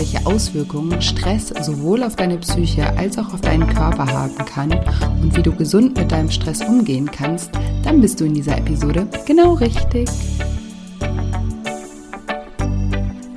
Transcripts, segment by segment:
Welche Auswirkungen Stress sowohl auf deine Psyche als auch auf deinen Körper haben kann und wie du gesund mit deinem Stress umgehen kannst, dann bist du in dieser Episode genau richtig.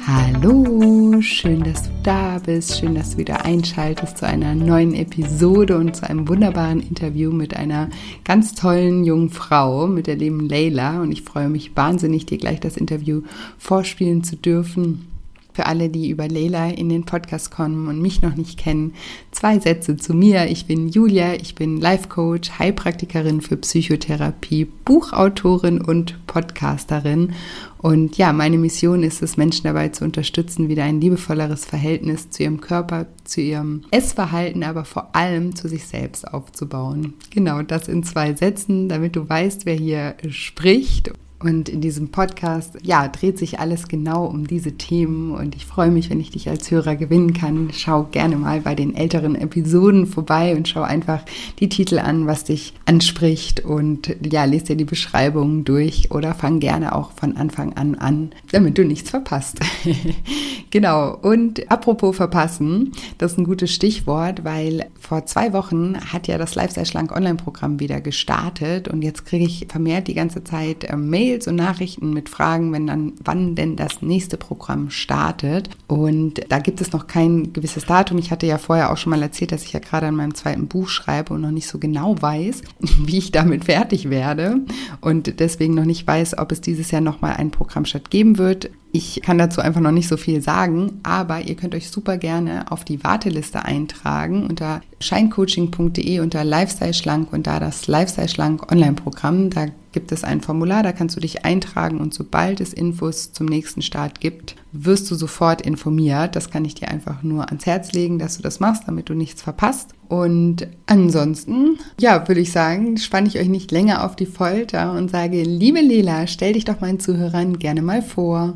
Hallo, schön, dass du da bist, schön, dass du wieder einschaltest zu einer neuen Episode und zu einem wunderbaren Interview mit einer ganz tollen jungen Frau, mit der lieben Leila. Und ich freue mich wahnsinnig, dir gleich das Interview vorspielen zu dürfen. Für alle, die über Leila in den Podcast kommen und mich noch nicht kennen, zwei Sätze zu mir. Ich bin Julia, ich bin Life Coach, Heilpraktikerin für Psychotherapie, Buchautorin und Podcasterin. Und ja, meine Mission ist es, Menschen dabei zu unterstützen, wieder ein liebevolleres Verhältnis zu ihrem Körper, zu ihrem Essverhalten, aber vor allem zu sich selbst aufzubauen. Genau das in zwei Sätzen, damit du weißt, wer hier spricht. Und in diesem Podcast, ja, dreht sich alles genau um diese Themen und ich freue mich, wenn ich dich als Hörer gewinnen kann. Schau gerne mal bei den älteren Episoden vorbei und schau einfach die Titel an, was dich anspricht und ja, lest dir die Beschreibungen durch oder fang gerne auch von Anfang an an, damit du nichts verpasst. genau. Und apropos verpassen, das ist ein gutes Stichwort, weil vor zwei Wochen hat ja das Lifestyle Schlank Online-Programm wieder gestartet und jetzt kriege ich vermehrt die ganze Zeit äh, Mail Mails und Nachrichten mit Fragen, wenn dann, wann denn das nächste Programm startet. Und da gibt es noch kein gewisses Datum. Ich hatte ja vorher auch schon mal erzählt, dass ich ja gerade an meinem zweiten Buch schreibe und noch nicht so genau weiß, wie ich damit fertig werde. Und deswegen noch nicht weiß, ob es dieses Jahr nochmal ein Programm statt geben wird. Ich kann dazu einfach noch nicht so viel sagen, aber ihr könnt euch super gerne auf die Warteliste eintragen unter scheincoaching.de unter Lifestyle Schlank und da das Lifestyle Schlank Online-Programm. Da gibt es ein Formular, da kannst du dich eintragen und sobald es Infos zum nächsten Start gibt, wirst du sofort informiert. Das kann ich dir einfach nur ans Herz legen, dass du das machst, damit du nichts verpasst. Und ansonsten, ja, würde ich sagen, spanne ich euch nicht länger auf die Folter und sage, liebe Lela, stell dich doch meinen Zuhörern gerne mal vor.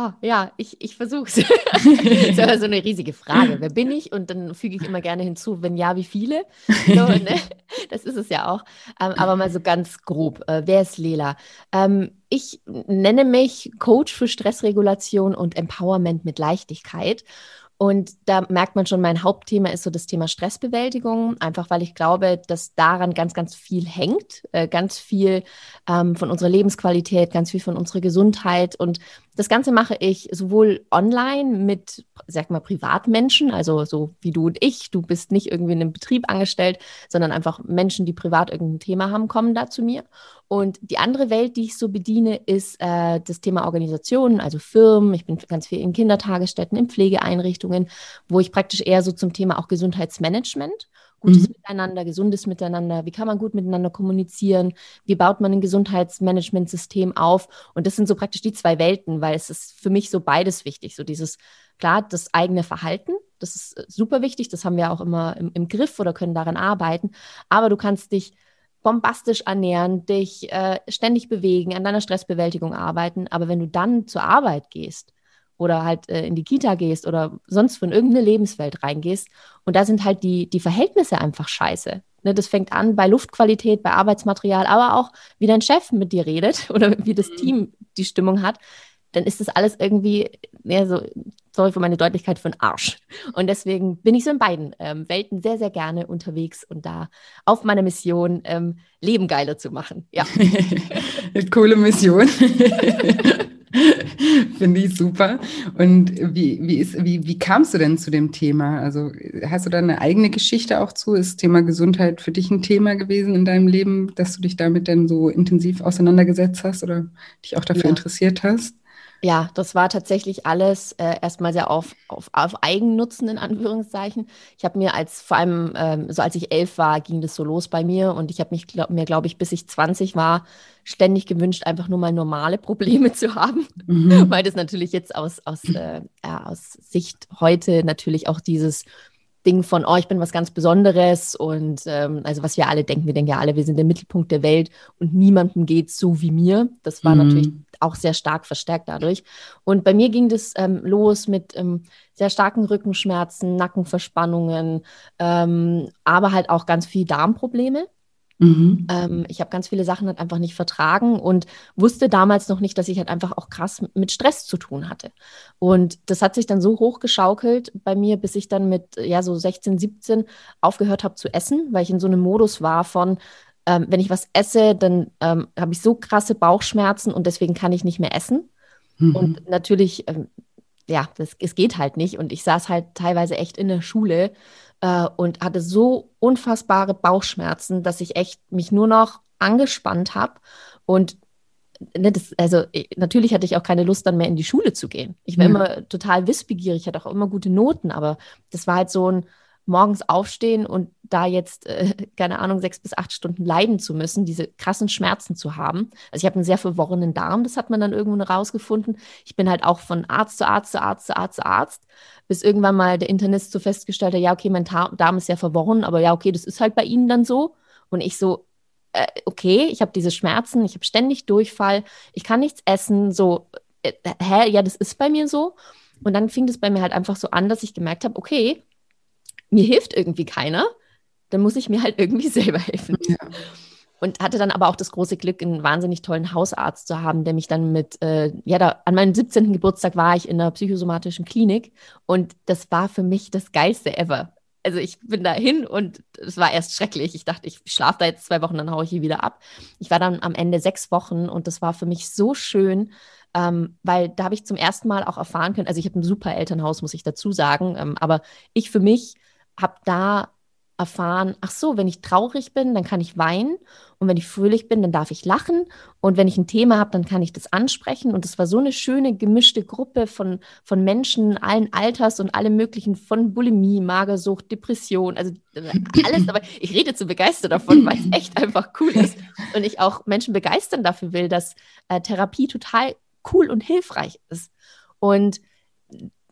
Oh, ja, ich, ich versuche es. das ist aber so eine riesige Frage. Wer bin ich? Und dann füge ich immer gerne hinzu, wenn ja, wie viele? So, ne? Das ist es ja auch. Ähm, aber mal so ganz grob. Äh, wer ist Lela? Ähm, ich nenne mich Coach für Stressregulation und Empowerment mit Leichtigkeit. Und da merkt man schon, mein Hauptthema ist so das Thema Stressbewältigung, einfach weil ich glaube, dass daran ganz, ganz viel hängt, äh, ganz viel ähm, von unserer Lebensqualität, ganz viel von unserer Gesundheit. Und das Ganze mache ich sowohl online mit, sag mal, Privatmenschen, also so wie du und ich. Du bist nicht irgendwie in einem Betrieb angestellt, sondern einfach Menschen, die privat irgendein Thema haben, kommen da zu mir. Und die andere Welt, die ich so bediene, ist äh, das Thema Organisationen, also Firmen. Ich bin ganz viel in Kindertagesstätten, in Pflegeeinrichtungen, wo ich praktisch eher so zum Thema auch Gesundheitsmanagement, gutes mhm. Miteinander, gesundes Miteinander, wie kann man gut miteinander kommunizieren, wie baut man ein Gesundheitsmanagementsystem auf. Und das sind so praktisch die zwei Welten, weil es ist für mich so beides wichtig. So dieses, klar, das eigene Verhalten, das ist äh, super wichtig, das haben wir auch immer im, im Griff oder können daran arbeiten. Aber du kannst dich bombastisch ernähren, dich äh, ständig bewegen, an deiner Stressbewältigung arbeiten. Aber wenn du dann zur Arbeit gehst oder halt äh, in die Kita gehst oder sonst von irgendeine Lebenswelt reingehst und da sind halt die, die Verhältnisse einfach scheiße. Ne, das fängt an bei Luftqualität, bei Arbeitsmaterial, aber auch wie dein Chef mit dir redet oder wie das mhm. Team die Stimmung hat dann ist das alles irgendwie, ja, so, sorry für meine Deutlichkeit, für den Arsch. Und deswegen bin ich so in beiden ähm, Welten sehr, sehr gerne unterwegs und da auf meiner Mission, ähm, Leben geiler zu machen. Ja. Coole Mission. Finde ich super. Und wie, wie, ist, wie, wie kamst du denn zu dem Thema? Also hast du da eine eigene Geschichte auch zu? Ist Thema Gesundheit für dich ein Thema gewesen in deinem Leben, dass du dich damit dann so intensiv auseinandergesetzt hast oder dich auch dafür ja. interessiert hast? Ja, das war tatsächlich alles äh, erstmal sehr auf, auf, auf Eigennutzen in Anführungszeichen. Ich habe mir als, vor allem ähm, so als ich elf war, ging das so los bei mir und ich habe mich glaub, mir, glaube ich, bis ich 20 war, ständig gewünscht, einfach nur mal normale Probleme zu haben, mhm. weil das natürlich jetzt aus, aus, äh, ja, aus Sicht heute natürlich auch dieses Ding von, oh, ich bin was ganz Besonderes und ähm, also was wir alle denken, wir denken ja alle, wir sind der Mittelpunkt der Welt und niemandem geht so wie mir. Das war mhm. natürlich auch sehr stark verstärkt dadurch. Und bei mir ging das ähm, los mit ähm, sehr starken Rückenschmerzen, Nackenverspannungen, ähm, aber halt auch ganz viel Darmprobleme. Mhm. Ähm, ich habe ganz viele Sachen halt einfach nicht vertragen und wusste damals noch nicht, dass ich halt einfach auch krass mit Stress zu tun hatte. Und das hat sich dann so hochgeschaukelt bei mir, bis ich dann mit ja so 16, 17 aufgehört habe zu essen, weil ich in so einem Modus war von, ähm, wenn ich was esse, dann ähm, habe ich so krasse Bauchschmerzen und deswegen kann ich nicht mehr essen. Mhm. Und natürlich, ähm, ja, das, es geht halt nicht. Und ich saß halt teilweise echt in der Schule äh, und hatte so unfassbare Bauchschmerzen, dass ich echt mich nur noch angespannt habe und ne, das, also natürlich hatte ich auch keine Lust, dann mehr in die Schule zu gehen. Ich war ja. immer total wissbegierig, hatte auch immer gute Noten, aber das war halt so ein morgens aufstehen und da jetzt, äh, keine Ahnung, sechs bis acht Stunden leiden zu müssen, diese krassen Schmerzen zu haben. Also ich habe einen sehr verworrenen Darm, das hat man dann irgendwo rausgefunden. Ich bin halt auch von Arzt zu Arzt zu Arzt zu Arzt zu Arzt, bis irgendwann mal der Internist so festgestellt hat, ja, okay, mein Darm ist sehr verworren, aber ja, okay, das ist halt bei Ihnen dann so. Und ich so, äh, okay, ich habe diese Schmerzen, ich habe ständig Durchfall, ich kann nichts essen, so, äh, hä, ja, das ist bei mir so. Und dann fing das bei mir halt einfach so an, dass ich gemerkt habe, okay, mir hilft irgendwie keiner, dann muss ich mir halt irgendwie selber helfen. Ja. Und hatte dann aber auch das große Glück, einen wahnsinnig tollen Hausarzt zu haben, der mich dann mit, äh, ja, da, an meinem 17. Geburtstag war ich in einer psychosomatischen Klinik und das war für mich das Geilste ever. Also ich bin da hin und es war erst schrecklich. Ich dachte, ich schlafe da jetzt zwei Wochen, dann haue ich hier wieder ab. Ich war dann am Ende sechs Wochen und das war für mich so schön, ähm, weil da habe ich zum ersten Mal auch erfahren können, also ich habe ein super Elternhaus, muss ich dazu sagen, ähm, aber ich für mich habe da erfahren, ach so, wenn ich traurig bin, dann kann ich weinen. Und wenn ich fröhlich bin, dann darf ich lachen. Und wenn ich ein Thema habe, dann kann ich das ansprechen. Und es war so eine schöne gemischte Gruppe von, von Menschen allen Alters und allem möglichen, von Bulimie, Magersucht, Depression, also äh, alles, aber ich rede zu begeistert davon, weil es echt einfach cool ist. Und ich auch Menschen begeistern dafür will, dass äh, Therapie total cool und hilfreich ist. Und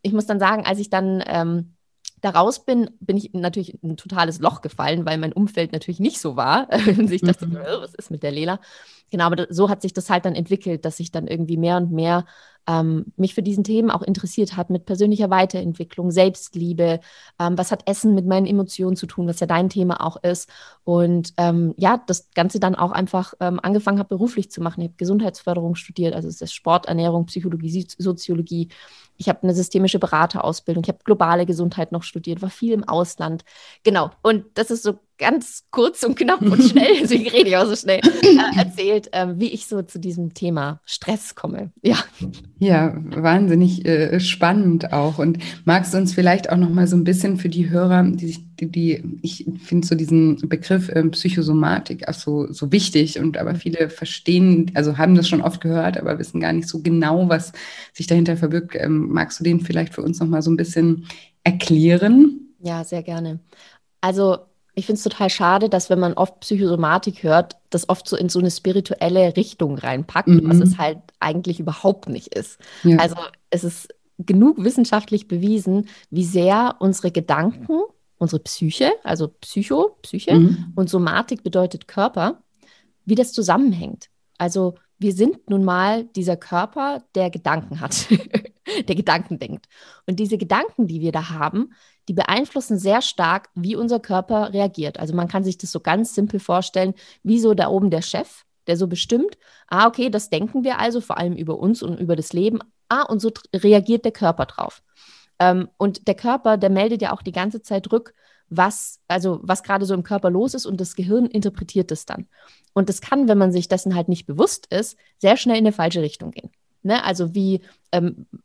ich muss dann sagen, als ich dann ähm, da raus bin, bin ich natürlich in ein totales Loch gefallen, weil mein Umfeld natürlich nicht so war. Und ich dachte, mhm. was ist mit der Lela? Genau, aber so hat sich das halt dann entwickelt, dass ich dann irgendwie mehr und mehr ähm, mich für diesen Themen auch interessiert hat, mit persönlicher Weiterentwicklung, Selbstliebe, ähm, was hat Essen mit meinen Emotionen zu tun, was ja dein Thema auch ist. Und ähm, ja, das Ganze dann auch einfach ähm, angefangen habe, beruflich zu machen. Ich habe Gesundheitsförderung studiert, also es ist Sport, Ernährung, Psychologie, Soziologie ich habe eine systemische Beraterausbildung, ich habe globale Gesundheit noch studiert, war viel im Ausland. Genau. Und das ist so ganz kurz und knapp und schnell, deswegen rede ich auch so schnell, äh, erzählt, äh, wie ich so zu diesem Thema Stress komme. Ja. Ja, wahnsinnig äh, spannend auch. Und magst du uns vielleicht auch noch mal so ein bisschen für die Hörer, die sich, die, die ich finde so diesen Begriff ähm, Psychosomatik auch so, so wichtig und aber viele verstehen, also haben das schon oft gehört, aber wissen gar nicht so genau, was sich dahinter verbirgt. Ähm, magst du den vielleicht für uns noch mal so ein bisschen erklären? Ja, sehr gerne. Also ich finde es total schade, dass wenn man oft Psychosomatik hört, das oft so in so eine spirituelle Richtung reinpackt, mhm. was es halt eigentlich überhaupt nicht ist. Ja. Also es ist genug wissenschaftlich bewiesen, wie sehr unsere Gedanken, unsere Psyche, also Psycho, Psyche mhm. und Somatik bedeutet Körper, wie das zusammenhängt. Also wir sind nun mal dieser Körper, der Gedanken hat, der Gedanken denkt. Und diese Gedanken, die wir da haben, die beeinflussen sehr stark, wie unser Körper reagiert. Also man kann sich das so ganz simpel vorstellen, wie so da oben der Chef, der so bestimmt, ah, okay, das denken wir also vor allem über uns und über das Leben. Ah, und so reagiert der Körper drauf. Ähm, und der Körper, der meldet ja auch die ganze Zeit rück, was, also was gerade so im Körper los ist und das Gehirn interpretiert es dann. Und das kann, wenn man sich dessen halt nicht bewusst ist, sehr schnell in eine falsche Richtung gehen. Ne? Also wie ähm, äh,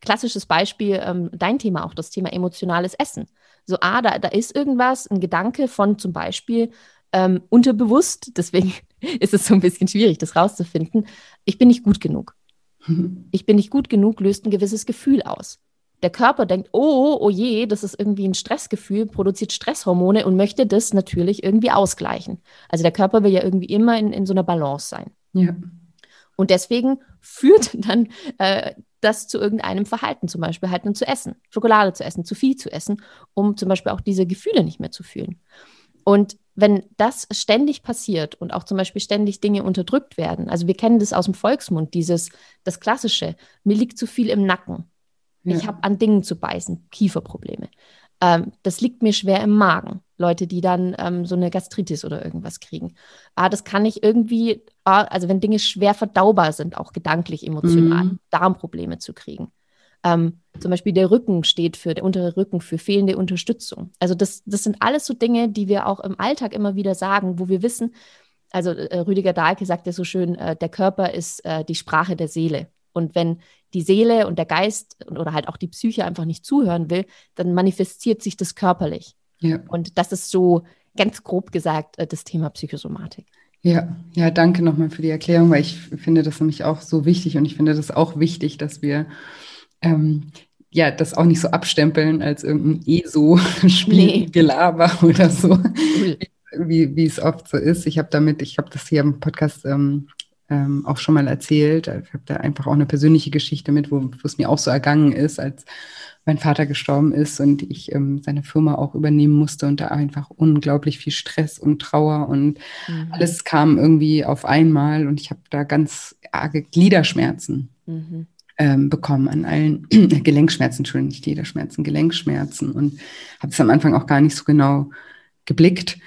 klassisches Beispiel, ähm, dein Thema auch, das Thema emotionales Essen. So, ah, da, da ist irgendwas, ein Gedanke von zum Beispiel ähm, unterbewusst, deswegen ist es so ein bisschen schwierig, das rauszufinden. Ich bin nicht gut genug. Ich bin nicht gut genug, löst ein gewisses Gefühl aus. Der Körper denkt, oh, oh je, das ist irgendwie ein Stressgefühl, produziert Stresshormone und möchte das natürlich irgendwie ausgleichen. Also der Körper will ja irgendwie immer in, in so einer Balance sein. Ja. Und deswegen führt dann äh, das zu irgendeinem Verhalten, zum Beispiel halt zu essen, Schokolade zu essen, zu viel zu essen, um zum Beispiel auch diese Gefühle nicht mehr zu fühlen. Und wenn das ständig passiert und auch zum Beispiel ständig Dinge unterdrückt werden, also wir kennen das aus dem Volksmund, dieses, das Klassische, mir liegt zu viel im Nacken, ja. Ich habe an Dingen zu beißen, Kieferprobleme. Ähm, das liegt mir schwer im Magen. Leute, die dann ähm, so eine Gastritis oder irgendwas kriegen. Ah, das kann ich irgendwie, ah, also wenn Dinge schwer verdaubar sind, auch gedanklich, emotional, mhm. Darmprobleme zu kriegen. Ähm, zum Beispiel der Rücken steht für, der untere Rücken für fehlende Unterstützung. Also das, das sind alles so Dinge, die wir auch im Alltag immer wieder sagen, wo wir wissen, also äh, Rüdiger Dahlke sagt ja so schön, äh, der Körper ist äh, die Sprache der Seele. Und wenn die Seele und der Geist oder halt auch die Psyche einfach nicht zuhören will, dann manifestiert sich das körperlich. Ja. Und das ist so ganz grob gesagt äh, das Thema Psychosomatik. Ja, ja, danke nochmal für die Erklärung, weil ich finde das nämlich auch so wichtig und ich finde das auch wichtig, dass wir ähm, ja, das auch nicht so abstempeln als irgendein ESO-Spielgelaber nee. oder so, wie, wie es oft so ist. Ich habe damit, ich habe das hier im Podcast ähm, ähm, auch schon mal erzählt. Ich habe da einfach auch eine persönliche Geschichte mit, wo, es mir auch so ergangen ist, als mein Vater gestorben ist und ich ähm, seine Firma auch übernehmen musste und da einfach unglaublich viel Stress und Trauer und mhm. alles kam irgendwie auf einmal und ich habe da ganz arge Gliederschmerzen mhm. ähm, bekommen an allen Gelenkschmerzen, Entschuldigung, nicht Gliederschmerzen, Gelenkschmerzen und habe es am Anfang auch gar nicht so genau geblickt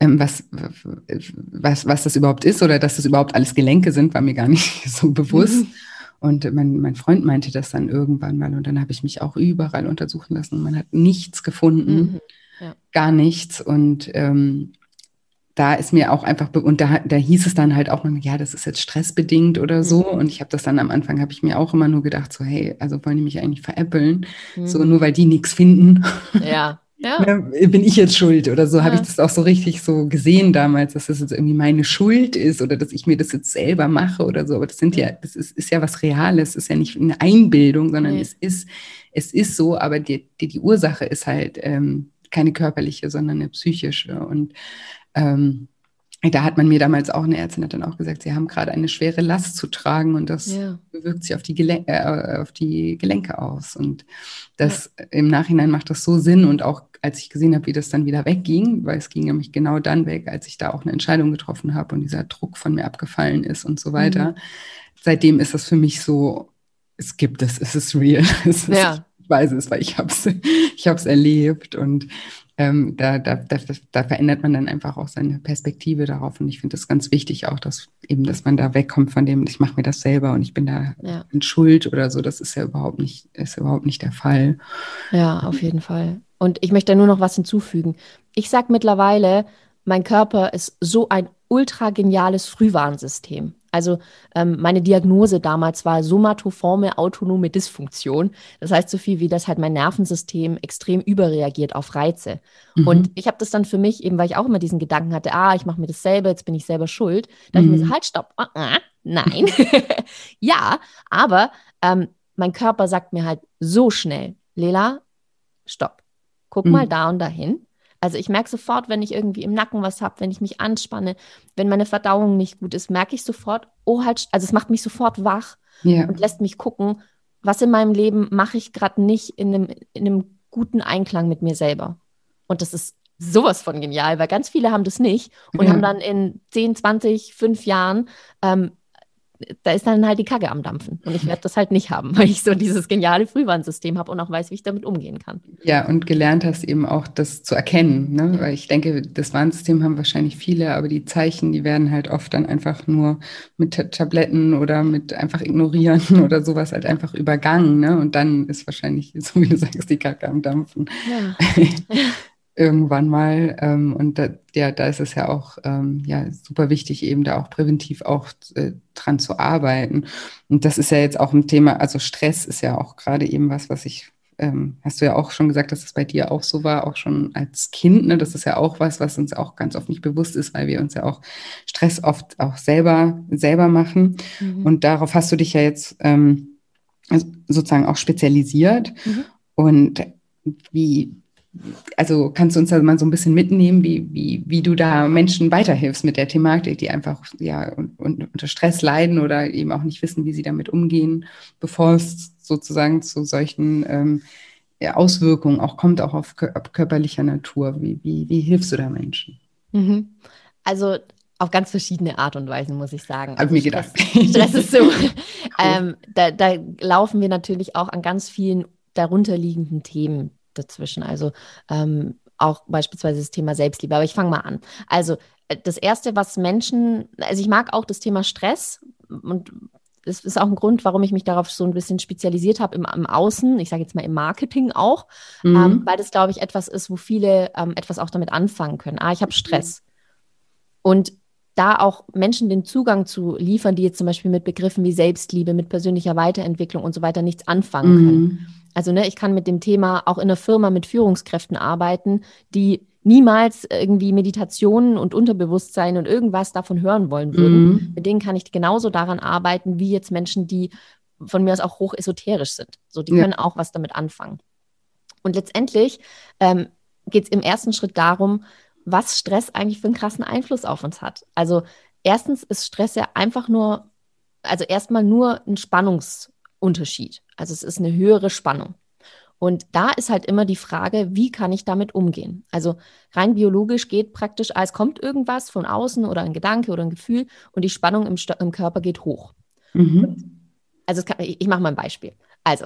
was, was, was das überhaupt ist oder dass das überhaupt alles Gelenke sind, war mir gar nicht so bewusst. Mhm. Und mein, mein Freund meinte das dann irgendwann mal und dann habe ich mich auch überall untersuchen lassen und man hat nichts gefunden, mhm. ja. gar nichts. Und ähm, da ist mir auch einfach, und da, da hieß es dann halt auch mal, ja, das ist jetzt stressbedingt oder so. Mhm. Und ich habe das dann am Anfang, habe ich mir auch immer nur gedacht, so, hey, also wollen die mich eigentlich veräppeln? Mhm. So, nur weil die nichts finden. Ja. Ja. Ne, bin ich jetzt schuld oder so, ja. habe ich das auch so richtig so gesehen damals, dass das jetzt irgendwie meine Schuld ist oder dass ich mir das jetzt selber mache oder so. Aber das sind ja, das ist, ist ja was Reales, ist ja nicht eine Einbildung, sondern nee. es ist, es ist so, aber die, die, die Ursache ist halt ähm, keine körperliche, sondern eine psychische. Und ähm, da hat man mir damals auch, eine Ärztin hat dann auch gesagt, sie haben gerade eine schwere Last zu tragen und das ja. wirkt sich auf die, Gelen äh, auf die Gelenke aus. Und das ja. im Nachhinein macht das so Sinn und auch als ich gesehen habe, wie das dann wieder wegging, weil es ging nämlich genau dann weg, als ich da auch eine Entscheidung getroffen habe und dieser Druck von mir abgefallen ist und so weiter. Mhm. Seitdem ist das für mich so, es gibt es, es ist real. Es ist, ja. Ich weiß es, weil ich habe es ich erlebt und ähm, da, da, da, da, verändert man dann einfach auch seine Perspektive darauf. Und ich finde es ganz wichtig auch, dass eben, dass man da wegkommt von dem, ich mache mir das selber und ich bin da ja. in Schuld oder so. Das ist ja überhaupt nicht, ist überhaupt nicht der Fall. Ja, auf jeden Fall. Und ich möchte nur noch was hinzufügen. Ich sage mittlerweile, mein Körper ist so ein ultra geniales Frühwarnsystem. Also ähm, meine Diagnose damals war somatoforme autonome Dysfunktion. Das heißt so viel wie, dass halt mein Nervensystem extrem überreagiert auf Reize. Mhm. Und ich habe das dann für mich, eben weil ich auch immer diesen Gedanken hatte, ah, ich mache mir das selber, jetzt bin ich selber schuld, da mhm. ich mir so, mhm. halt, stopp, uh -uh, nein. ja, aber ähm, mein Körper sagt mir halt so schnell, Lela, stopp, guck mhm. mal da und dahin. Also ich merke sofort, wenn ich irgendwie im Nacken was habe, wenn ich mich anspanne, wenn meine Verdauung nicht gut ist, merke ich sofort, oh halt, also es macht mich sofort wach ja. und lässt mich gucken, was in meinem Leben mache ich gerade nicht in einem, in einem guten Einklang mit mir selber. Und das ist sowas von genial, weil ganz viele haben das nicht und ja. haben dann in 10, 20, 5 Jahren ähm, da ist dann halt die Kacke am Dampfen. Und ich werde das halt nicht haben, weil ich so dieses geniale Frühwarnsystem habe und auch weiß, wie ich damit umgehen kann. Ja, und gelernt hast eben auch das zu erkennen. Ne? Weil ich denke, das Warnsystem haben wahrscheinlich viele, aber die Zeichen, die werden halt oft dann einfach nur mit Tabletten oder mit einfach ignorieren oder sowas halt einfach übergangen. Ne? Und dann ist wahrscheinlich, so wie du sagst, die Kacke am Dampfen. Ja. Irgendwann mal. Ähm, und da, ja, da ist es ja auch ähm, ja, super wichtig, eben da auch präventiv auch äh, dran zu arbeiten. Und das ist ja jetzt auch ein Thema, also Stress ist ja auch gerade eben was, was ich ähm, hast du ja auch schon gesagt, dass es bei dir auch so war, auch schon als Kind. Ne? Das ist ja auch was, was uns auch ganz oft nicht bewusst ist, weil wir uns ja auch Stress oft auch selber, selber machen. Mhm. Und darauf hast du dich ja jetzt ähm, sozusagen auch spezialisiert. Mhm. Und wie, also kannst du uns da mal so ein bisschen mitnehmen, wie, wie, wie du da Menschen weiterhilfst mit der Thematik, die einfach ja unter Stress leiden oder eben auch nicht wissen, wie sie damit umgehen, bevor es sozusagen zu solchen ähm, Auswirkungen auch kommt, auch auf, auf körperlicher Natur. Wie, wie, wie hilfst du da Menschen? Mhm. Also auf ganz verschiedene Art und Weise, muss ich sagen. Hab also mir gedacht. Stress ist so. cool. ähm, da, da laufen wir natürlich auch an ganz vielen darunterliegenden Themen dazwischen. Also ähm, auch beispielsweise das Thema Selbstliebe. Aber ich fange mal an. Also äh, das Erste, was Menschen, also ich mag auch das Thema Stress und das ist auch ein Grund, warum ich mich darauf so ein bisschen spezialisiert habe im, im Außen, ich sage jetzt mal im Marketing auch, mhm. ähm, weil das, glaube ich, etwas ist, wo viele ähm, etwas auch damit anfangen können. Ah, ich habe Stress. Und da auch Menschen den Zugang zu liefern, die jetzt zum Beispiel mit Begriffen wie Selbstliebe, mit persönlicher Weiterentwicklung und so weiter nichts anfangen können. Also ne, ich kann mit dem Thema auch in einer Firma mit Führungskräften arbeiten, die niemals irgendwie Meditationen und Unterbewusstsein und irgendwas davon hören wollen würden. Mhm. Mit denen kann ich genauso daran arbeiten, wie jetzt Menschen, die von mir aus auch hoch esoterisch sind. So, die ja. können auch was damit anfangen. Und letztendlich ähm, geht es im ersten Schritt darum, was Stress eigentlich für einen krassen Einfluss auf uns hat. Also erstens ist Stress ja einfach nur, also erstmal nur ein Spannungsunterschied. Also es ist eine höhere Spannung. Und da ist halt immer die Frage, wie kann ich damit umgehen? Also rein biologisch geht praktisch, als kommt irgendwas von außen oder ein Gedanke oder ein Gefühl und die Spannung im, im Körper geht hoch. Mhm. Also kann, ich, ich mache mal ein Beispiel. Also,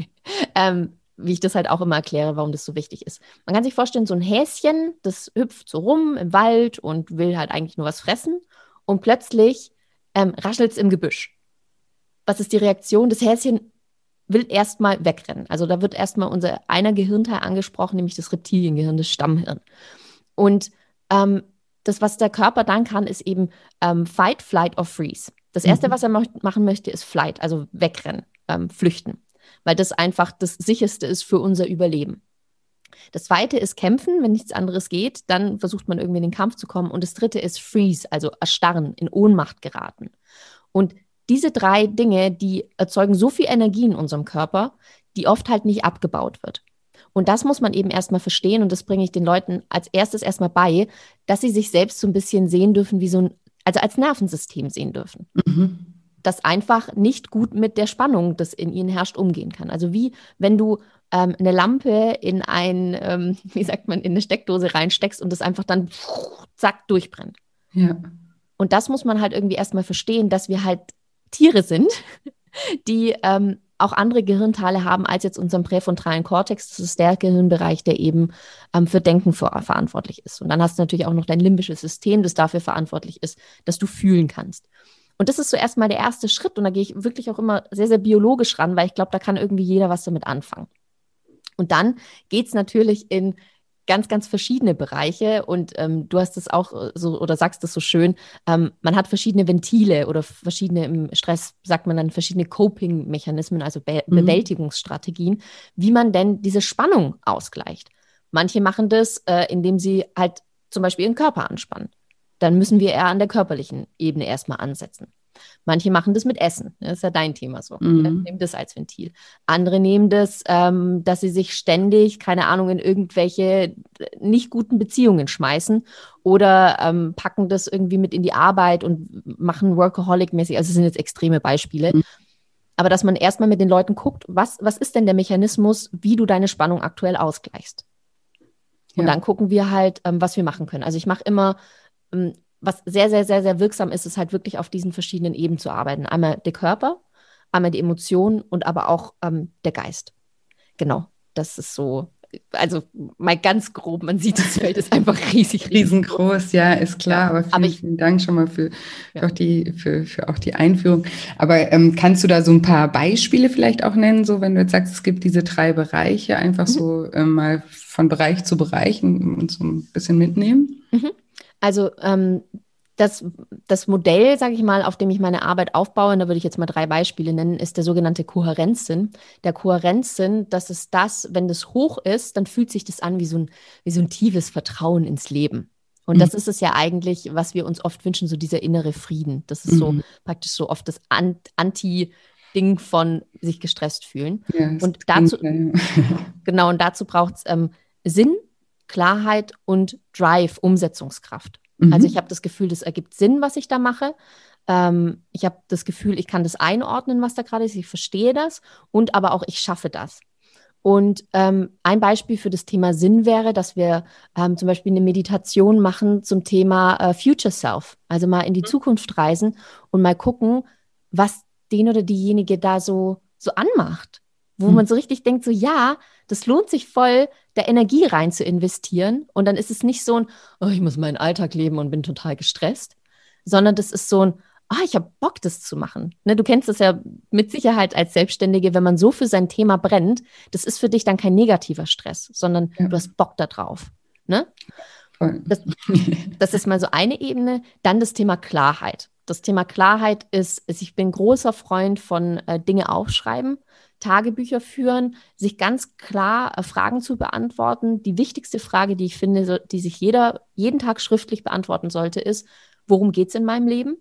ähm, wie ich das halt auch immer erkläre, warum das so wichtig ist. Man kann sich vorstellen, so ein Häschen, das hüpft so rum im Wald und will halt eigentlich nur was fressen und plötzlich ähm, raschelt es im Gebüsch. Was ist die Reaktion? Das Häschen will erstmal wegrennen. Also da wird erstmal unser einer Gehirnteil angesprochen, nämlich das Reptiliengehirn, das Stammhirn. Und ähm, das, was der Körper dann kann, ist eben ähm, Fight, Flight or Freeze. Das Erste, mhm. was er machen möchte, ist Flight, also wegrennen, ähm, flüchten, weil das einfach das Sicherste ist für unser Überleben. Das zweite ist kämpfen, wenn nichts anderes geht, dann versucht man irgendwie in den Kampf zu kommen. Und das dritte ist freeze, also erstarren, in Ohnmacht geraten. Und diese drei Dinge, die erzeugen so viel Energie in unserem Körper, die oft halt nicht abgebaut wird. Und das muss man eben erstmal verstehen und das bringe ich den Leuten als erstes erstmal bei, dass sie sich selbst so ein bisschen sehen dürfen, wie so ein, also als Nervensystem sehen dürfen. Mhm. Das einfach nicht gut mit der Spannung, das in ihnen herrscht, umgehen kann. Also wie wenn du ähm, eine Lampe in ein, ähm, wie sagt man, in eine Steckdose reinsteckst und das einfach dann zack durchbrennt. Ja. Und das muss man halt irgendwie erstmal verstehen, dass wir halt Tiere sind, die ähm, auch andere Gehirnteile haben als jetzt unseren präfrontalen Kortex. Das ist der Gehirnbereich, der eben ähm, für Denken für, verantwortlich ist. Und dann hast du natürlich auch noch dein limbisches System, das dafür verantwortlich ist, dass du fühlen kannst. Und das ist so erstmal der erste Schritt. Und da gehe ich wirklich auch immer sehr, sehr biologisch ran, weil ich glaube, da kann irgendwie jeder was damit anfangen. Und dann geht es natürlich in ganz, ganz verschiedene Bereiche und ähm, du hast es auch äh, so oder sagst es so schön, ähm, man hat verschiedene Ventile oder verschiedene im Stress, sagt man dann verschiedene Coping-Mechanismen, also Be mhm. Bewältigungsstrategien, wie man denn diese Spannung ausgleicht. Manche machen das, äh, indem sie halt zum Beispiel ihren Körper anspannen. Dann müssen wir eher an der körperlichen Ebene erstmal ansetzen. Manche machen das mit Essen. Das ist ja dein Thema so. Mhm. Nehmen das als Ventil. Andere nehmen das, ähm, dass sie sich ständig, keine Ahnung, in irgendwelche äh, nicht guten Beziehungen schmeißen oder ähm, packen das irgendwie mit in die Arbeit und machen Workaholic-mäßig. Also, das sind jetzt extreme Beispiele. Mhm. Aber dass man erstmal mit den Leuten guckt, was, was ist denn der Mechanismus, wie du deine Spannung aktuell ausgleichst? Und ja. dann gucken wir halt, ähm, was wir machen können. Also ich mache immer ähm, was sehr, sehr, sehr, sehr wirksam ist, ist halt wirklich auf diesen verschiedenen Ebenen zu arbeiten. Einmal der Körper, einmal die Emotionen und aber auch ähm, der Geist. Genau, das ist so. Also mal ganz grob, man sieht, das Feld ist einfach riesig, riesengroß. Ja, ist klar. Ja, aber vielen, aber ich, vielen Dank schon mal für, ja. für, auch, die, für, für auch die Einführung. Aber ähm, kannst du da so ein paar Beispiele vielleicht auch nennen, so wenn du jetzt sagst, es gibt diese drei Bereiche, einfach mhm. so ähm, mal von Bereich zu Bereich und so ein bisschen mitnehmen? Mhm. Also ähm, das, das Modell, sage ich mal, auf dem ich meine Arbeit aufbaue, und da würde ich jetzt mal drei Beispiele nennen, ist der sogenannte Kohärenzsinn. Der Kohärenzsinn, das ist das, wenn das hoch ist, dann fühlt sich das an wie so ein, wie so ein tiefes Vertrauen ins Leben. Und mhm. das ist es ja eigentlich, was wir uns oft wünschen, so dieser innere Frieden. Das ist so mhm. praktisch so oft das Anti-Ding von sich gestresst fühlen. Ja, und dazu, genau, und dazu braucht es ähm, Sinn, Klarheit und Drive, Umsetzungskraft. Mhm. Also ich habe das Gefühl, das ergibt Sinn, was ich da mache. Ähm, ich habe das Gefühl, ich kann das einordnen, was da gerade ist. Ich verstehe das und aber auch ich schaffe das. Und ähm, ein Beispiel für das Thema Sinn wäre, dass wir ähm, zum Beispiel eine Meditation machen zum Thema äh, Future Self, also mal in die mhm. Zukunft reisen und mal gucken, was den oder diejenige da so, so anmacht, wo mhm. man so richtig denkt, so ja, das lohnt sich voll, da Energie rein zu investieren. Und dann ist es nicht so ein, oh, ich muss meinen Alltag leben und bin total gestresst, sondern das ist so ein, ah, ich habe Bock, das zu machen. Ne, du kennst das ja mit Sicherheit als Selbstständige, wenn man so für sein Thema brennt, das ist für dich dann kein negativer Stress, sondern ja. du hast Bock darauf. Ne? Das, das, ist mal so eine Ebene. Dann das Thema Klarheit. Das Thema Klarheit ist, ist ich bin großer Freund von äh, Dinge aufschreiben. Tagebücher führen, sich ganz klar äh, Fragen zu beantworten. Die wichtigste Frage, die ich finde, die sich jeder jeden Tag schriftlich beantworten sollte, ist, worum geht es in meinem Leben?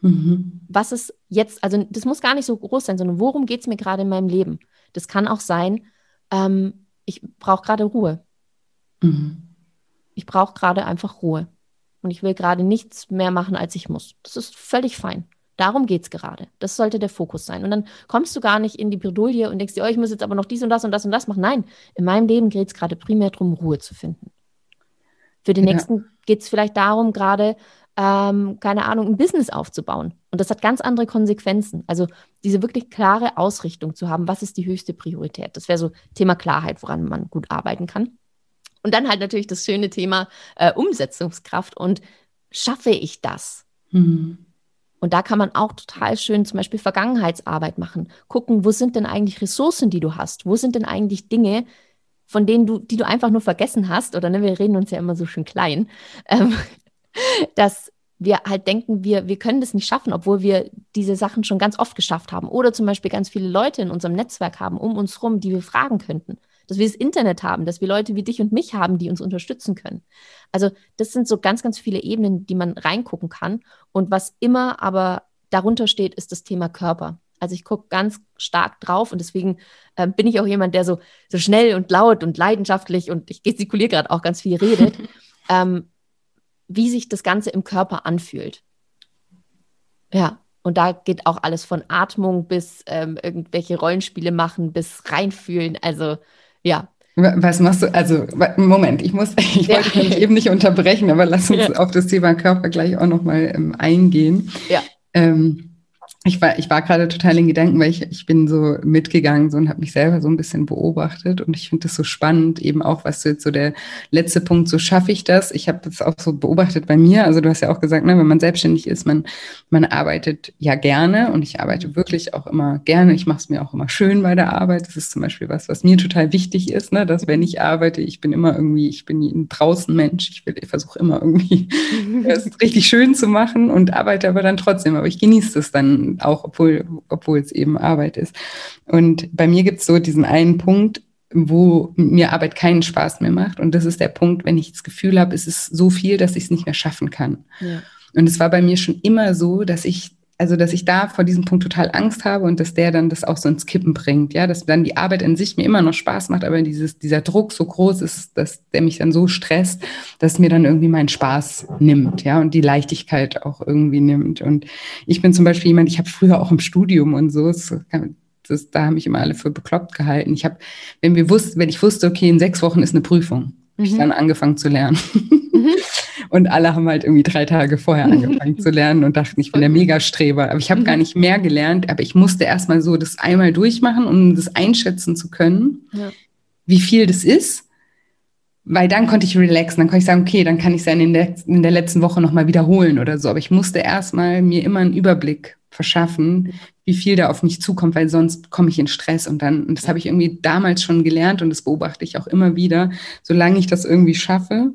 Mhm. Was ist jetzt, also das muss gar nicht so groß sein, sondern worum geht es mir gerade in meinem Leben? Das kann auch sein, ähm, ich brauche gerade Ruhe. Mhm. Ich brauche gerade einfach Ruhe. Und ich will gerade nichts mehr machen, als ich muss. Das ist völlig fein. Darum geht es gerade. Das sollte der Fokus sein. Und dann kommst du gar nicht in die Bredouille und denkst dir, oh, ich muss jetzt aber noch dies und das und das und das machen. Nein, in meinem Leben geht es gerade primär darum, Ruhe zu finden. Für den ja. nächsten geht es vielleicht darum, gerade, ähm, keine Ahnung, ein Business aufzubauen. Und das hat ganz andere Konsequenzen. Also diese wirklich klare Ausrichtung zu haben, was ist die höchste Priorität. Das wäre so Thema Klarheit, woran man gut arbeiten kann. Und dann halt natürlich das schöne Thema äh, Umsetzungskraft und schaffe ich das? Mhm. Und da kann man auch total schön zum Beispiel Vergangenheitsarbeit machen. Gucken, wo sind denn eigentlich Ressourcen, die du hast? Wo sind denn eigentlich Dinge, von denen du, die du einfach nur vergessen hast? Oder ne, wir reden uns ja immer so schön klein, ähm, dass wir halt denken, wir, wir können das nicht schaffen, obwohl wir diese Sachen schon ganz oft geschafft haben. Oder zum Beispiel ganz viele Leute in unserem Netzwerk haben, um uns rum, die wir fragen könnten dass wir das Internet haben, dass wir Leute wie dich und mich haben, die uns unterstützen können. Also das sind so ganz, ganz viele Ebenen, die man reingucken kann. Und was immer aber darunter steht, ist das Thema Körper. Also ich gucke ganz stark drauf und deswegen äh, bin ich auch jemand, der so, so schnell und laut und leidenschaftlich und ich gestikuliere gerade auch ganz viel redet, ähm, wie sich das Ganze im Körper anfühlt. Ja, und da geht auch alles von Atmung bis ähm, irgendwelche Rollenspiele machen, bis reinfühlen. Also ja. Was machst du? Also, Moment, ich muss, ich wollte dich eben nicht unterbrechen, aber lass uns ja. auf das Thema Körper gleich auch nochmal ähm, eingehen. Ja. Ähm, ich war, ich war gerade total in Gedanken, weil ich, ich bin so mitgegangen so und habe mich selber so ein bisschen beobachtet und ich finde das so spannend, eben auch, was du jetzt so der letzte Punkt, so schaffe ich das. Ich habe das auch so beobachtet bei mir. Also du hast ja auch gesagt, ne, wenn man selbstständig ist, man, man arbeitet ja gerne und ich arbeite wirklich auch immer gerne. Ich mache es mir auch immer schön bei der Arbeit. Das ist zum Beispiel was, was mir total wichtig ist, ne, dass wenn ich arbeite, ich bin immer irgendwie, ich bin ein draußen Mensch. Ich, will, ich versuche immer irgendwie es richtig schön zu machen und arbeite aber dann trotzdem. Aber ich genieße es dann auch obwohl, obwohl es eben Arbeit ist. Und bei mir gibt es so diesen einen Punkt, wo mir Arbeit keinen Spaß mehr macht. Und das ist der Punkt, wenn ich das Gefühl habe, es ist so viel, dass ich es nicht mehr schaffen kann. Ja. Und es war bei mir schon immer so, dass ich also dass ich da vor diesem Punkt total Angst habe und dass der dann das auch so ins Kippen bringt, ja, dass dann die Arbeit an sich mir immer noch Spaß macht, aber dieses, dieser Druck so groß ist, dass der mich dann so stresst, dass mir dann irgendwie meinen Spaß nimmt, ja, und die Leichtigkeit auch irgendwie nimmt. Und ich bin zum Beispiel jemand, ich habe früher auch im Studium und so, das, das, da haben mich immer alle für bekloppt gehalten. Ich habe, wenn wir wussten, wenn ich wusste, okay, in sechs Wochen ist eine Prüfung, mhm. ich dann angefangen zu lernen. Mhm. Und alle haben halt irgendwie drei Tage vorher angefangen zu lernen und dachten, ich bin der Megastreber. Aber ich habe gar mhm. nicht mehr gelernt, aber ich musste erstmal so das einmal durchmachen, um das einschätzen zu können, ja. wie viel das ist. Weil dann konnte ich relaxen, dann konnte ich sagen, okay, dann kann ich es ja in der, in der letzten Woche nochmal wiederholen oder so. Aber ich musste erstmal mir immer einen Überblick verschaffen, wie viel da auf mich zukommt, weil sonst komme ich in Stress und dann, und das habe ich irgendwie damals schon gelernt und das beobachte ich auch immer wieder, solange ich das irgendwie schaffe,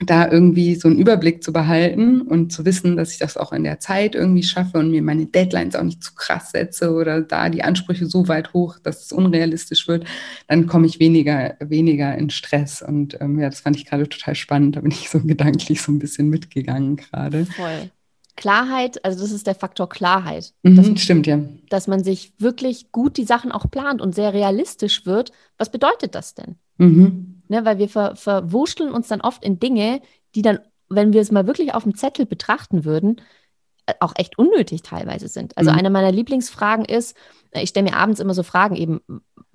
da irgendwie so einen Überblick zu behalten und zu wissen, dass ich das auch in der Zeit irgendwie schaffe und mir meine Deadlines auch nicht zu krass setze oder da die Ansprüche so weit hoch, dass es unrealistisch wird, dann komme ich weniger, weniger in Stress. Und ähm, ja, das fand ich gerade total spannend. Da bin ich so gedanklich so ein bisschen mitgegangen gerade. Voll. Klarheit, also das ist der Faktor Klarheit. Mhm, dass, stimmt, ja. Dass man sich wirklich gut die Sachen auch plant und sehr realistisch wird. Was bedeutet das denn? Mhm. Ne, weil wir ver, verwurschteln uns dann oft in Dinge, die dann, wenn wir es mal wirklich auf dem Zettel betrachten würden, äh, auch echt unnötig teilweise sind. Also mhm. eine meiner Lieblingsfragen ist, äh, ich stelle mir abends immer so Fragen eben,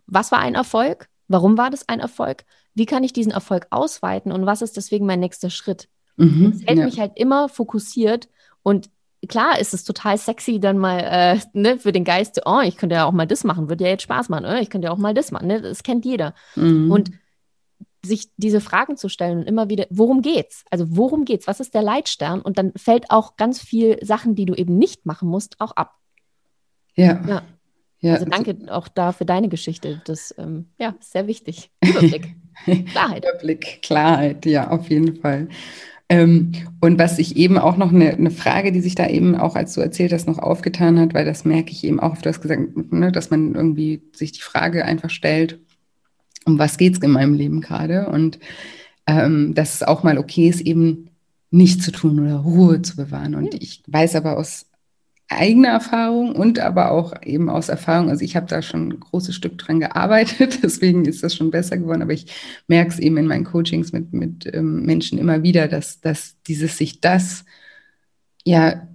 was war ein Erfolg? Warum war das ein Erfolg? Wie kann ich diesen Erfolg ausweiten und was ist deswegen mein nächster Schritt? Mhm, das hält ja. mich halt immer fokussiert und klar ist es total sexy, dann mal äh, ne, für den Geist, oh, ich könnte ja auch mal das machen, würde ja jetzt Spaß machen, äh, ich könnte ja auch mal das machen, ne? das kennt jeder. Mhm. Und sich diese Fragen zu stellen und immer wieder, worum geht's? Also worum geht's? Was ist der Leitstern? Und dann fällt auch ganz viel Sachen, die du eben nicht machen musst, auch ab. Ja. ja. ja. Also danke auch da für deine Geschichte. Das ähm, ja, ist sehr wichtig. Überblick, Klarheit. Überblick, Klarheit, ja, auf jeden Fall. Ähm, und was ich eben auch noch eine, eine, Frage, die sich da eben auch, als du erzählt hast, noch aufgetan hat, weil das merke ich eben auch, du hast gesagt, ne, dass man irgendwie sich die Frage einfach stellt, um was geht es in meinem Leben gerade? Und ähm, dass es auch mal okay ist, eben nicht zu tun oder Ruhe zu bewahren. Und ich weiß aber aus eigener Erfahrung und aber auch eben aus Erfahrung, also ich habe da schon ein großes Stück dran gearbeitet, deswegen ist das schon besser geworden, aber ich merke es eben in meinen Coachings mit, mit ähm, Menschen immer wieder, dass, dass dieses sich das ja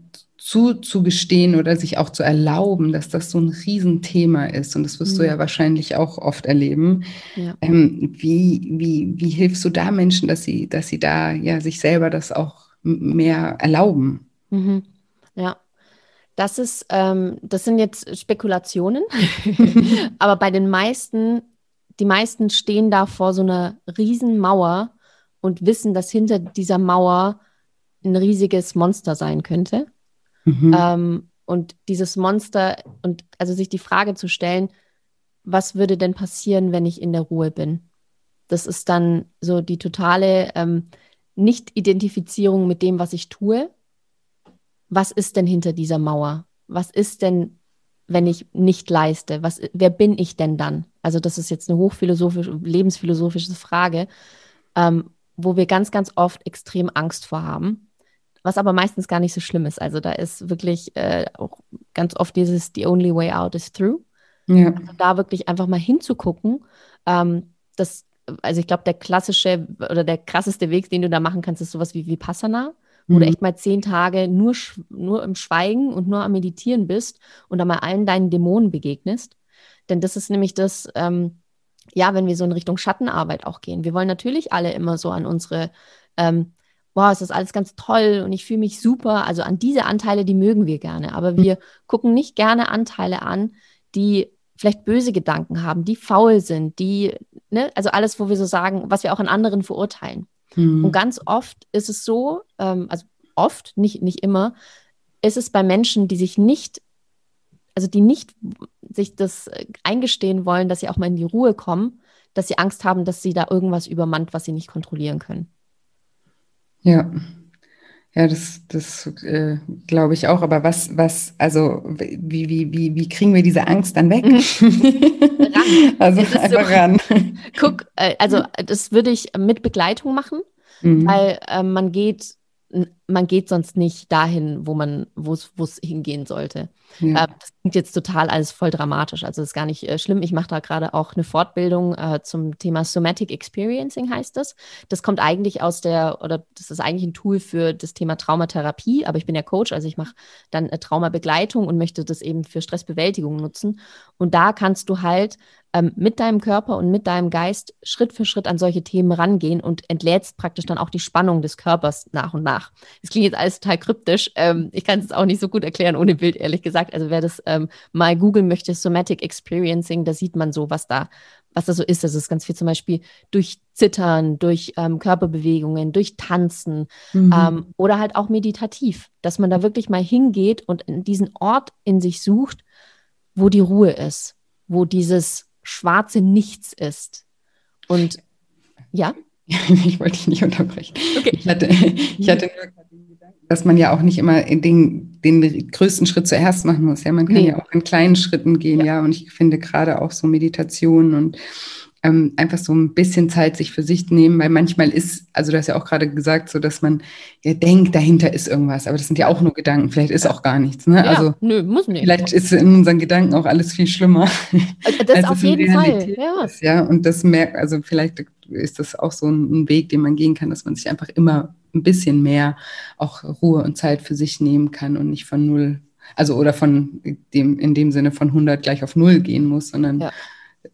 zuzugestehen oder sich auch zu erlauben, dass das so ein Riesenthema ist. Und das wirst mhm. du ja wahrscheinlich auch oft erleben. Ja. Ähm, wie, wie, wie hilfst du da Menschen, dass sie, dass sie da ja sich selber das auch mehr erlauben? Mhm. Ja, das ist, ähm, das sind jetzt Spekulationen, aber bei den meisten, die meisten stehen da vor so einer riesen Mauer und wissen, dass hinter dieser Mauer ein riesiges Monster sein könnte. Mhm. Ähm, und dieses Monster und also sich die Frage zu stellen, was würde denn passieren, wenn ich in der Ruhe bin? Das ist dann so die totale ähm, Nicht-Identifizierung mit dem, was ich tue, was ist denn hinter dieser Mauer? Was ist denn, wenn ich nicht leiste? Was, wer bin ich denn dann? Also das ist jetzt eine hochphilosophische, lebensphilosophische Frage, ähm, wo wir ganz, ganz oft extrem Angst vor haben, was aber meistens gar nicht so schlimm ist. Also da ist wirklich äh, auch ganz oft dieses The only way out is through. Ja. Also da wirklich einfach mal hinzugucken. Ähm, das, also ich glaube, der klassische oder der krasseste Weg, den du da machen kannst, ist sowas wie Vipassana wo mhm. du echt mal zehn Tage nur, nur im Schweigen und nur am Meditieren bist und dann mal allen deinen Dämonen begegnest. Denn das ist nämlich das, ähm, ja, wenn wir so in Richtung Schattenarbeit auch gehen. Wir wollen natürlich alle immer so an unsere, ähm, boah, es ist alles ganz toll und ich fühle mich super. Also an diese Anteile, die mögen wir gerne. Aber wir gucken nicht gerne Anteile an, die vielleicht böse Gedanken haben, die faul sind, die, ne, also alles, wo wir so sagen, was wir auch an anderen verurteilen. Mhm. Und ganz oft ist es so, ähm, also oft, nicht, nicht immer, ist es bei Menschen, die sich nicht, also die nicht sich das äh, eingestehen wollen, dass sie auch mal in die Ruhe kommen, dass sie Angst haben, dass sie da irgendwas übermannt, was sie nicht kontrollieren können. Ja. Ja, das, das äh, glaube ich auch. Aber was, was, also wie, wie, wie, wie kriegen wir diese Angst dann weg? ran. also einfach so, ran. Guck, äh, also das würde ich mit Begleitung machen, mhm. weil äh, man geht man geht sonst nicht dahin, wo man, wo es hingehen sollte. Ja. Äh, das klingt jetzt total alles voll dramatisch. Also das ist gar nicht äh, schlimm. Ich mache da gerade auch eine Fortbildung äh, zum Thema Somatic Experiencing heißt das. Das kommt eigentlich aus der, oder das ist eigentlich ein Tool für das Thema Traumatherapie, aber ich bin ja Coach, also ich mache dann äh, Traumabegleitung und möchte das eben für Stressbewältigung nutzen. Und da kannst du halt ähm, mit deinem Körper und mit deinem Geist Schritt für Schritt an solche Themen rangehen und entlädst praktisch dann auch die Spannung des Körpers nach und nach. Es klingt jetzt alles total kryptisch. Ähm, ich kann es auch nicht so gut erklären ohne Bild, ehrlich gesagt. Also wer das ähm, mal googeln möchte, Somatic Experiencing, da sieht man so, was da, was da so ist. Also es ist ganz viel zum Beispiel durch Zittern, durch ähm, Körperbewegungen, durch Tanzen mhm. ähm, oder halt auch meditativ, dass man da wirklich mal hingeht und in diesen Ort in sich sucht, wo die Ruhe ist, wo dieses schwarze Nichts ist. Und ja. ich wollte dich nicht unterbrechen. Okay. Ich hatte, ich hatte nur den Gedanken, dass man ja auch nicht immer den, den größten Schritt zuerst machen muss. Ja, man kann nee. ja auch in kleinen Schritten gehen, ja. ja. Und ich finde gerade auch so Meditation und ähm, einfach so ein bisschen Zeit sich für sich nehmen, weil manchmal ist, also du hast ja auch gerade gesagt, so dass man ja denkt, dahinter ist irgendwas, aber das sind ja auch nur Gedanken, vielleicht ist auch gar nichts. Ne? Ja, also nö, muss nicht. Vielleicht ist in unseren Gedanken auch alles viel schlimmer. Äh, das auf jeden Fall. Ja. Ist, ja. Und das merkt, also vielleicht ist das auch so ein Weg, den man gehen kann, dass man sich einfach immer ein bisschen mehr auch Ruhe und Zeit für sich nehmen kann und nicht von null also oder von dem in dem Sinne von 100 gleich auf null gehen muss, sondern ja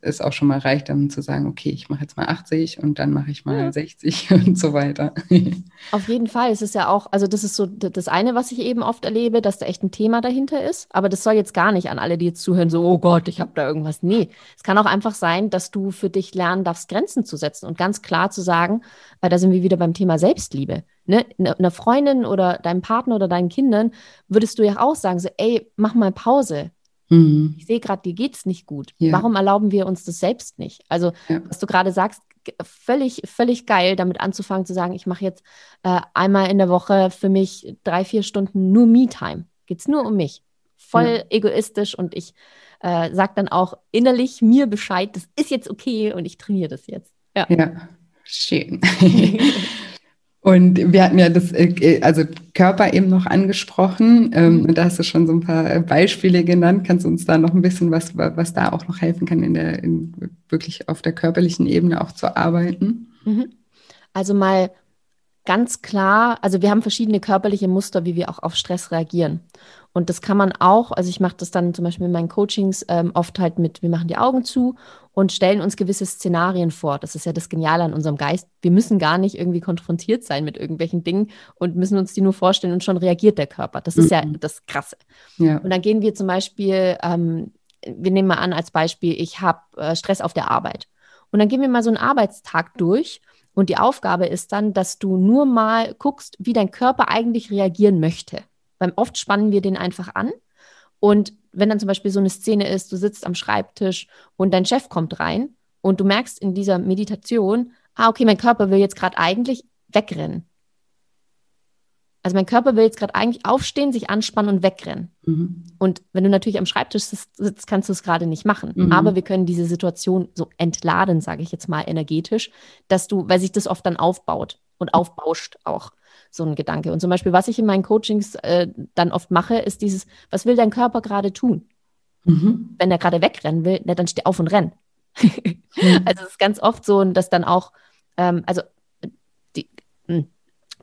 es auch schon mal reicht, dann zu sagen, okay, ich mache jetzt mal 80 und dann mache ich mal ja. 60 und so weiter. Auf jeden Fall. Es ist ja auch, also das ist so das eine, was ich eben oft erlebe, dass da echt ein Thema dahinter ist. Aber das soll jetzt gar nicht an alle, die jetzt zuhören, so, oh Gott, ich habe da irgendwas. Nee, es kann auch einfach sein, dass du für dich lernen darfst, Grenzen zu setzen und ganz klar zu sagen, weil da sind wir wieder beim Thema Selbstliebe. Ne? Einer Freundin oder deinem Partner oder deinen Kindern würdest du ja auch sagen, so, ey, mach mal Pause Mhm. Ich sehe gerade, dir geht es nicht gut. Ja. Warum erlauben wir uns das selbst nicht? Also, ja. was du gerade sagst, völlig, völlig geil, damit anzufangen zu sagen, ich mache jetzt äh, einmal in der Woche für mich drei, vier Stunden nur Me-Time. Geht es nur um mich. Voll ja. egoistisch und ich äh, sage dann auch innerlich mir Bescheid, das ist jetzt okay und ich trainiere das jetzt. Ja, ja. schön. Und wir hatten ja das, äh, also Körper eben noch angesprochen. Ähm, mhm. Und da hast du schon so ein paar Beispiele genannt. Kannst du uns da noch ein bisschen was, was da auch noch helfen kann, in der, in, wirklich auf der körperlichen Ebene auch zu arbeiten? Mhm. Also mal ganz klar, also wir haben verschiedene körperliche Muster, wie wir auch auf Stress reagieren. Und das kann man auch, also ich mache das dann zum Beispiel in meinen Coachings ähm, oft halt mit, wir machen die Augen zu und stellen uns gewisse Szenarien vor. Das ist ja das Geniale an unserem Geist. Wir müssen gar nicht irgendwie konfrontiert sein mit irgendwelchen Dingen und müssen uns die nur vorstellen und schon reagiert der Körper. Das ist mhm. ja das Krasse. Ja. Und dann gehen wir zum Beispiel, ähm, wir nehmen mal an als Beispiel, ich habe äh, Stress auf der Arbeit. Und dann gehen wir mal so einen Arbeitstag durch und die Aufgabe ist dann, dass du nur mal guckst, wie dein Körper eigentlich reagieren möchte. Weil oft spannen wir den einfach an. Und wenn dann zum Beispiel so eine Szene ist, du sitzt am Schreibtisch und dein Chef kommt rein und du merkst in dieser Meditation, ah, okay, mein Körper will jetzt gerade eigentlich wegrennen. Also mein Körper will jetzt gerade eigentlich aufstehen, sich anspannen und wegrennen. Mhm. Und wenn du natürlich am Schreibtisch sitzt, kannst du es gerade nicht machen. Mhm. Aber wir können diese Situation so entladen, sage ich jetzt mal energetisch, dass du, weil sich das oft dann aufbaut und aufbauscht auch so ein Gedanke. Und zum Beispiel, was ich in meinen Coachings äh, dann oft mache, ist dieses, was will dein Körper gerade tun? Mhm. Wenn er gerade wegrennen will, na, dann steh auf und renn. mhm. Also es ist ganz oft so, dass dann auch, ähm, also die, mh, hm,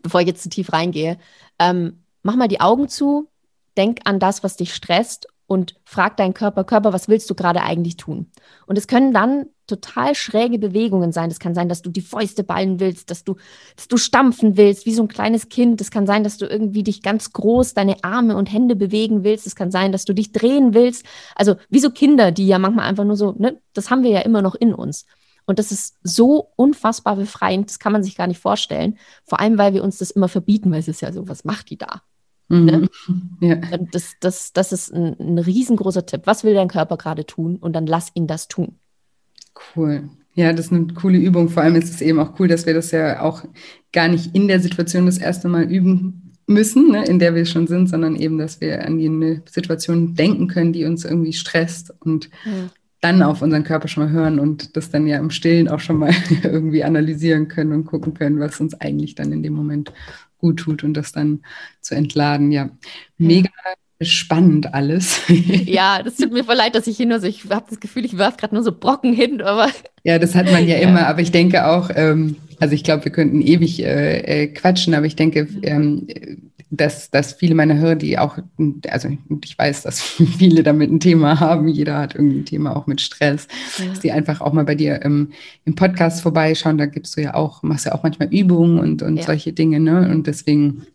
bevor ich jetzt zu tief reingehe, ähm, mach mal die Augen zu, denk an das, was dich stresst und frag deinen Körper, Körper, was willst du gerade eigentlich tun? Und es können dann total schräge Bewegungen sein. Das kann sein, dass du die Fäuste ballen willst, dass du, dass du stampfen willst, wie so ein kleines Kind. Es kann sein, dass du irgendwie dich ganz groß deine Arme und Hände bewegen willst. Es kann sein, dass du dich drehen willst. Also wie so Kinder, die ja manchmal einfach nur so, ne, das haben wir ja immer noch in uns. Und das ist so unfassbar befreiend, das kann man sich gar nicht vorstellen. Vor allem, weil wir uns das immer verbieten, weil es ist ja so, was macht die da? Ne? Mhm. Ja. Das, das, das ist ein, ein riesengroßer Tipp. Was will dein Körper gerade tun? Und dann lass ihn das tun. Cool. Ja, das ist eine coole Übung. Vor allem ist es eben auch cool, dass wir das ja auch gar nicht in der Situation das erste Mal üben müssen, ne, in der wir schon sind, sondern eben, dass wir an eine Situation denken können, die uns irgendwie stresst und ja. dann auf unseren Körper schon mal hören und das dann ja im Stillen auch schon mal irgendwie analysieren können und gucken können, was uns eigentlich dann in dem Moment gut tut und das dann zu entladen. Ja, mega spannend alles. Ja, das tut mir voll leid, dass ich hier nur so, ich habe das Gefühl, ich werfe gerade nur so Brocken hin, aber. Ja, das hat man ja, ja. immer, aber ich denke auch, ähm, also ich glaube, wir könnten ewig äh, äh, quatschen, aber ich denke, ähm, dass, dass viele meiner Hörer, die auch, also ich weiß, dass viele damit ein Thema haben, jeder hat irgendwie ein Thema auch mit Stress, ja. dass die einfach auch mal bei dir im, im Podcast vorbeischauen, da gibst du ja auch, machst ja auch manchmal Übungen und, und ja. solche Dinge, ne? Und deswegen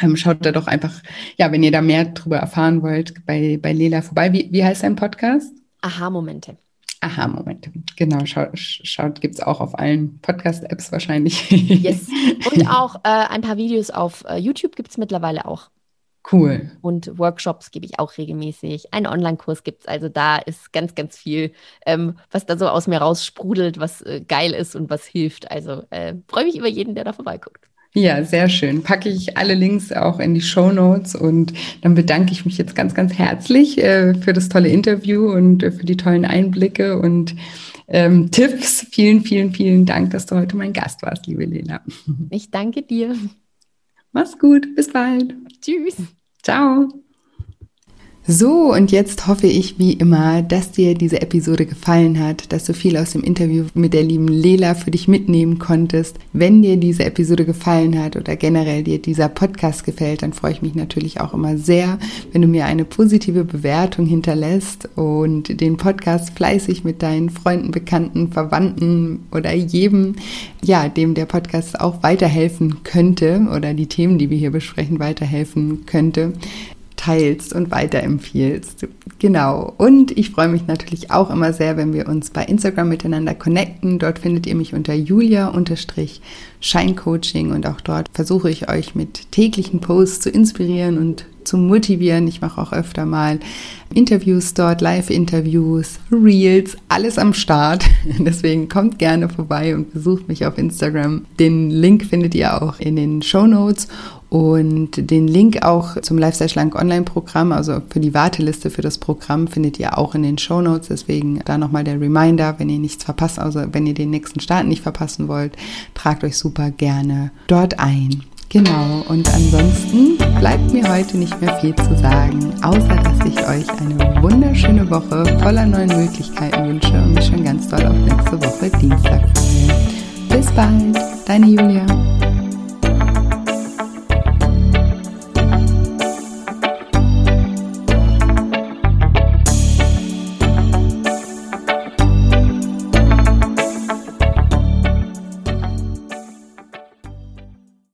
ähm, schaut da doch einfach, ja, wenn ihr da mehr drüber erfahren wollt, bei, bei Lela vorbei. Wie, wie heißt dein Podcast? Aha-Momente. Aha-Momente. Genau, schaut, schaut gibt es auch auf allen Podcast-Apps wahrscheinlich. Yes. Und auch äh, ein paar Videos auf äh, YouTube gibt es mittlerweile auch. Cool. Und Workshops gebe ich auch regelmäßig. Einen Online-Kurs gibt es. Also da ist ganz, ganz viel, ähm, was da so aus mir raussprudelt, was äh, geil ist und was hilft. Also äh, freue mich über jeden, der da vorbeiguckt. Ja, sehr schön. Packe ich alle Links auch in die Show Notes und dann bedanke ich mich jetzt ganz, ganz herzlich äh, für das tolle Interview und äh, für die tollen Einblicke und ähm, Tipps. Vielen, vielen, vielen Dank, dass du heute mein Gast warst, liebe Lena. Ich danke dir. Mach's gut. Bis bald. Tschüss. Ciao. So, und jetzt hoffe ich wie immer, dass dir diese Episode gefallen hat, dass du viel aus dem Interview mit der lieben Lela für dich mitnehmen konntest. Wenn dir diese Episode gefallen hat oder generell dir dieser Podcast gefällt, dann freue ich mich natürlich auch immer sehr, wenn du mir eine positive Bewertung hinterlässt und den Podcast fleißig mit deinen Freunden, Bekannten, Verwandten oder jedem, ja, dem der Podcast auch weiterhelfen könnte oder die Themen, die wir hier besprechen, weiterhelfen könnte, teilst und weiterempfiehlst. Genau. Und ich freue mich natürlich auch immer sehr, wenn wir uns bei Instagram miteinander connecten. Dort findet ihr mich unter julia-scheincoaching und auch dort versuche ich euch mit täglichen Posts zu inspirieren und zu motivieren. Ich mache auch öfter mal Interviews dort, Live-Interviews, Reels, alles am Start. Deswegen kommt gerne vorbei und besucht mich auf Instagram. Den Link findet ihr auch in den Show Notes. Und den Link auch zum Lifestyle Schlank Online-Programm, also für die Warteliste für das Programm, findet ihr auch in den Show Notes. Deswegen da nochmal der Reminder, wenn ihr nichts verpasst, also wenn ihr den nächsten Start nicht verpassen wollt, tragt euch super gerne dort ein. Genau, und ansonsten bleibt mir heute nicht mehr viel zu sagen, außer dass ich euch eine wunderschöne Woche voller neuen Möglichkeiten wünsche und mich schon ganz doll auf nächste Woche Dienstag freue. Bis bald, deine Julia.